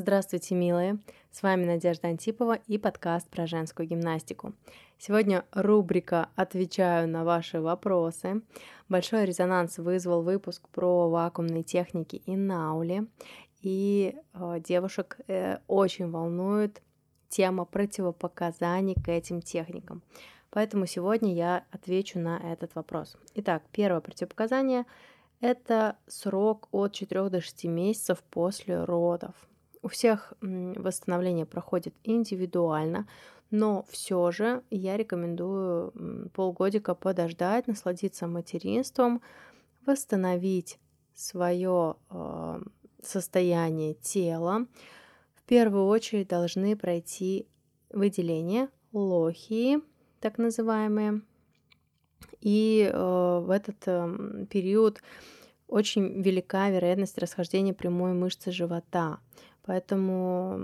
Здравствуйте, милые! С вами Надежда Антипова и подкаст про женскую гимнастику. Сегодня рубрика «Отвечаю на ваши вопросы». Большой резонанс вызвал выпуск про вакуумные техники и наули. И э, девушек э, очень волнует тема противопоказаний к этим техникам. Поэтому сегодня я отвечу на этот вопрос. Итак, первое противопоказание – это срок от 4 до 6 месяцев после родов. У всех восстановление проходит индивидуально, но все же я рекомендую полгодика подождать, насладиться материнством, восстановить свое э, состояние тела. В первую очередь должны пройти выделение лохии, так называемые. И э, в этот э, период очень велика вероятность расхождения прямой мышцы живота. Поэтому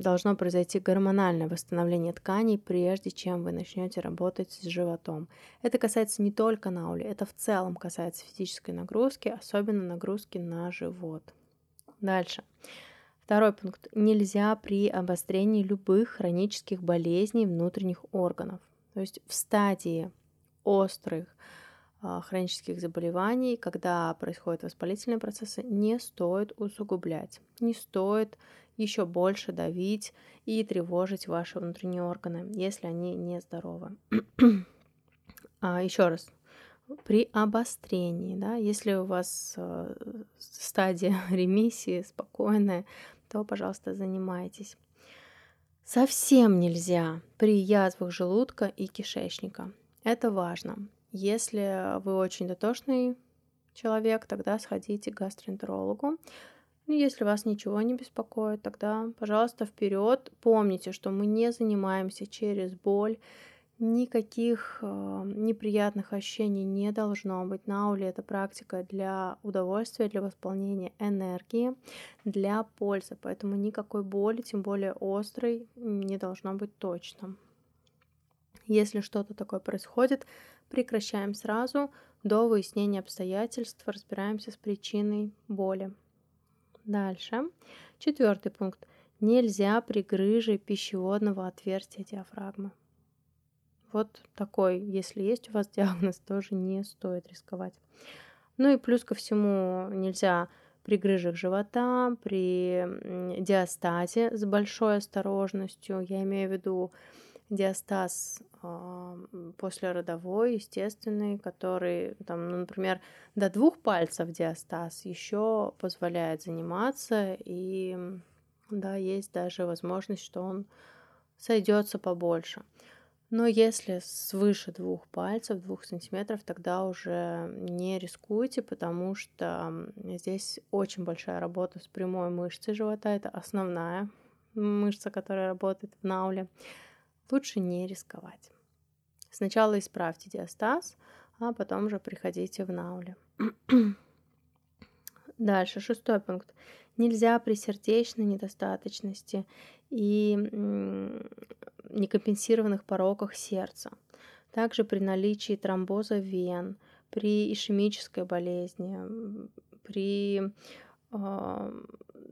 должно произойти гормональное восстановление тканей, прежде чем вы начнете работать с животом. Это касается не только наули, это в целом касается физической нагрузки, особенно нагрузки на живот. Дальше. Второй пункт. Нельзя при обострении любых хронических болезней внутренних органов. То есть в стадии острых хронических заболеваний, когда происходят воспалительные процессы, не стоит усугублять, не стоит еще больше давить и тревожить ваши внутренние органы, если они нездоровы. а, еще раз, при обострении, да, если у вас э, стадия ремиссии спокойная, то, пожалуйста, занимайтесь. Совсем нельзя при язвах желудка и кишечника. Это важно. Если вы очень дотошный человек, тогда сходите к гастроэнтерологу. Ну, если вас ничего не беспокоит, тогда, пожалуйста, вперед. Помните, что мы не занимаемся через боль. Никаких э, неприятных ощущений не должно быть. Наули это практика для удовольствия, для восполнения энергии, для пользы. Поэтому никакой боли, тем более острой, не должно быть точно. Если что-то такое происходит, прекращаем сразу до выяснения обстоятельств, разбираемся с причиной боли. Дальше. Четвертый пункт. Нельзя при грыже пищеводного отверстия диафрагмы. Вот такой, если есть у вас диагноз, тоже не стоит рисковать. Ну и плюс ко всему нельзя при грыжах живота, при диастазе с большой осторожностью. Я имею в виду диастаз э, послеродовой, естественный, который, там, ну, например, до двух пальцев диастаз еще позволяет заниматься, и да, есть даже возможность, что он сойдется побольше. Но если свыше двух пальцев, двух сантиметров, тогда уже не рискуйте, потому что здесь очень большая работа с прямой мышцей живота. Это основная мышца, которая работает в науле лучше не рисковать. Сначала исправьте диастаз, а потом же приходите в науле. Дальше, шестой пункт. Нельзя при сердечной недостаточности и некомпенсированных пороках сердца. Также при наличии тромбоза вен, при ишемической болезни, при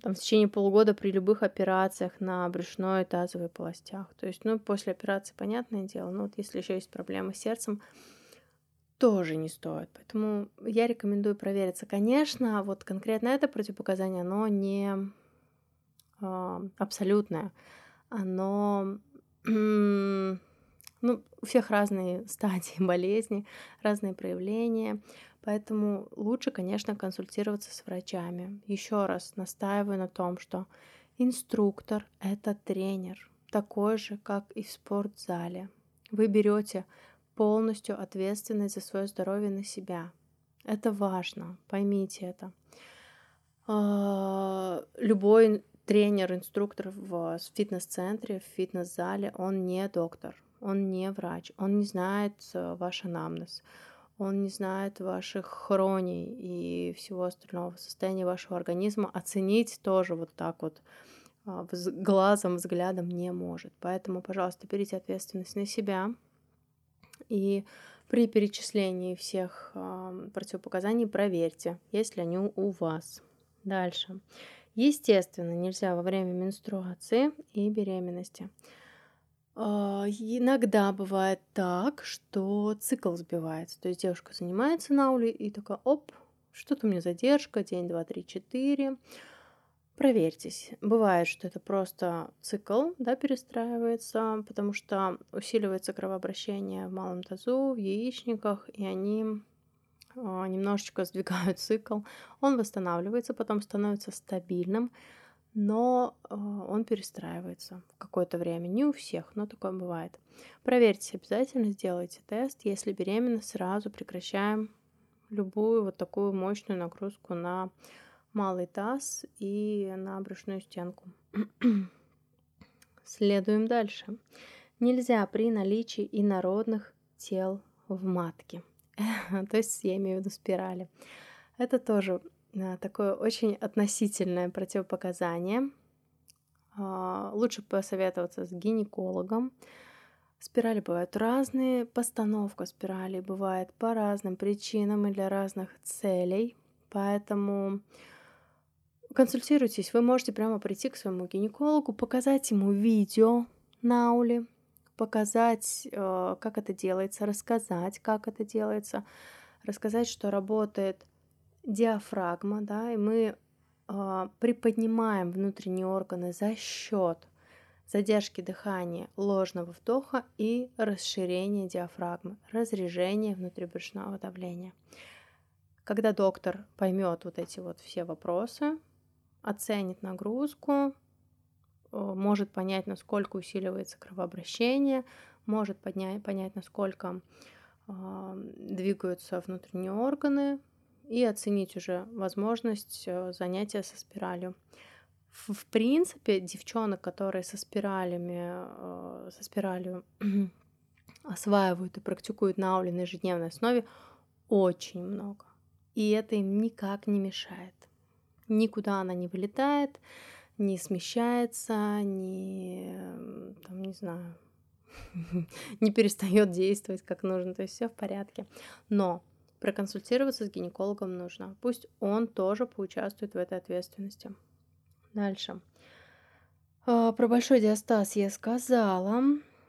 там, в течение полугода при любых операциях на брюшной и тазовой полостях. То есть, ну, после операции, понятное дело, но вот если еще есть проблемы с сердцем, тоже не стоит. Поэтому я рекомендую провериться. Конечно, вот конкретно это противопоказание, оно не э, абсолютное. Оно ну, у всех разные стадии болезни, разные проявления. Поэтому лучше, конечно, консультироваться с врачами. Еще раз настаиваю на том, что инструктор — это тренер, такой же, как и в спортзале. Вы берете полностью ответственность за свое здоровье на себя. Это важно, поймите это. А, любой тренер, инструктор в фитнес-центре, в фитнес-зале, он не доктор, он не врач, он не знает э, ваш анамнез, он не знает ваших хроний и всего остального состояния вашего организма. Оценить тоже вот так вот а, глазом, взглядом не может. Поэтому, пожалуйста, берите ответственность на себя и при перечислении всех противопоказаний проверьте, есть ли они у вас. Дальше. Естественно, нельзя во время менструации и беременности. А, иногда бывает так, что цикл сбивается. То есть девушка занимается наулей и такая, оп, что-то у меня задержка, день, два, три, четыре. Проверьтесь. Бывает, что это просто цикл, да, перестраивается, потому что усиливается кровообращение в малом тазу, в яичниках, и они а, немножечко сдвигают цикл. Он восстанавливается, потом становится стабильным, но а, он перестраивается в какое-то время. Не у всех, но такое бывает. Проверьте обязательно, сделайте тест. Если беременна, сразу прекращаем любую вот такую мощную нагрузку на малый таз и на брюшную стенку. Следуем дальше. Нельзя при наличии инородных тел в матке. То есть я имею в виду спирали. Это тоже такое очень относительное противопоказание. А, лучше посоветоваться с гинекологом. Спирали бывают разные, постановка спирали бывает по разным причинам и для разных целей, поэтому консультируйтесь, вы можете прямо прийти к своему гинекологу, показать ему видео на ауле, показать, э, как это делается, рассказать, как это делается, рассказать, что работает диафрагма, да, и мы э, приподнимаем внутренние органы за счет задержки дыхания, ложного вдоха и расширения диафрагмы, разрежения внутрибрюшного давления. Когда доктор поймет вот эти вот все вопросы, оценит нагрузку, э, может понять, насколько усиливается кровообращение, может поднять, понять, насколько э, двигаются внутренние органы и оценить уже возможность э, занятия со спиралью. В, принципе, девчонок, которые со спиралями, э, со спиралью осваивают и практикуют на ауле на ежедневной основе, очень много. И это им никак не мешает. Никуда она не вылетает, не смещается, не, там, не знаю, не перестает действовать как нужно, то есть все в порядке. Но проконсультироваться с гинекологом нужно. Пусть он тоже поучаствует в этой ответственности. Дальше. А, про большой диастаз я сказала.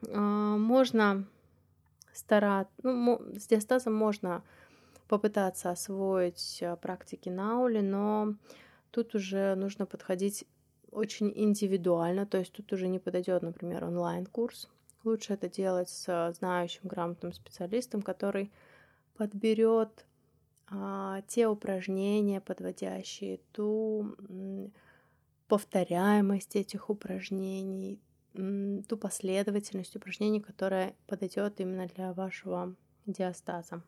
А, можно стараться, ну, с диастазом можно попытаться освоить а, практики Наули, но Тут уже нужно подходить очень индивидуально, то есть тут уже не подойдет, например, онлайн-курс. Лучше это делать с знающим, грамотным специалистом, который подберет а, те упражнения, подводящие ту повторяемость этих упражнений, ту последовательность упражнений, которая подойдет именно для вашего диастаза.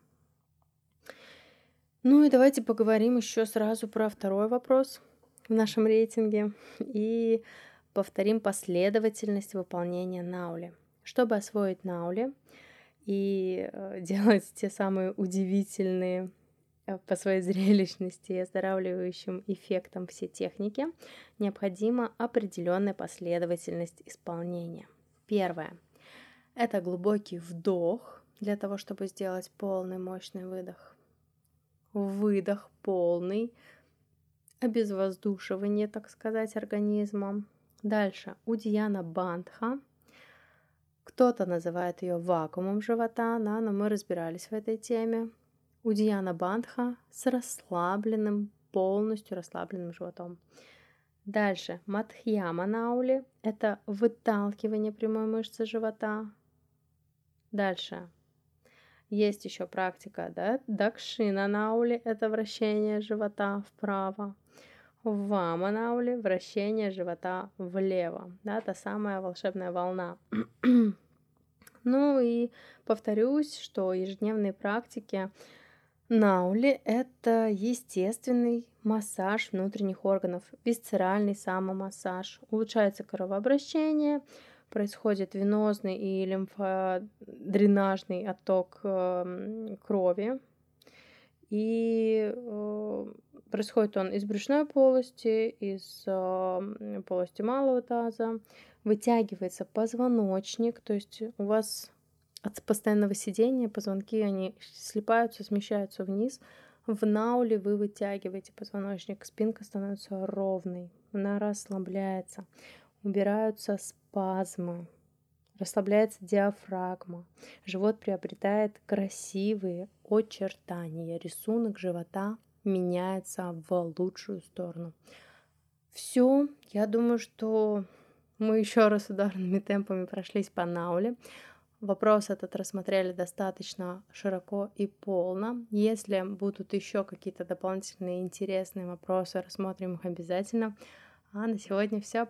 Ну и давайте поговорим еще сразу про второй вопрос в нашем рейтинге и повторим последовательность выполнения наули. Чтобы освоить наули и э, делать те самые удивительные э, по своей зрелищности и оздоравливающим эффектам все техники, необходима определенная последовательность исполнения. Первое – это глубокий вдох для того, чтобы сделать полный мощный выдох выдох полный, обезвоздушивание, так сказать, организма. Дальше Удьяна Бандха. Кто-то называет ее вакуумом живота, да, но мы разбирались в этой теме. Удьяна Бандха с расслабленным, полностью расслабленным животом. Дальше Матхьяма Наули – это выталкивание прямой мышцы живота. Дальше есть еще практика, да, дакшина наули – это вращение живота вправо. Вама наули – вращение живота влево, да, та самая волшебная волна. ну и повторюсь, что ежедневные практики Наули – это естественный массаж внутренних органов, висцеральный самомассаж. Улучшается кровообращение, происходит венозный и лимфодренажный отток эм, крови. И э, происходит он из брюшной полости, из эм, полости малого таза, вытягивается позвоночник, то есть у вас от постоянного сидения позвонки, они слипаются, смещаются вниз. В науле вы вытягиваете позвоночник, спинка становится ровной. она расслабляется, убираются спазмы, расслабляется диафрагма, живот приобретает красивые очертания, рисунок живота меняется в лучшую сторону. Все, я думаю, что мы еще раз ударными темпами прошлись по науле. Вопрос этот рассмотрели достаточно широко и полно. Если будут еще какие-то дополнительные интересные вопросы, рассмотрим их обязательно. А на сегодня все.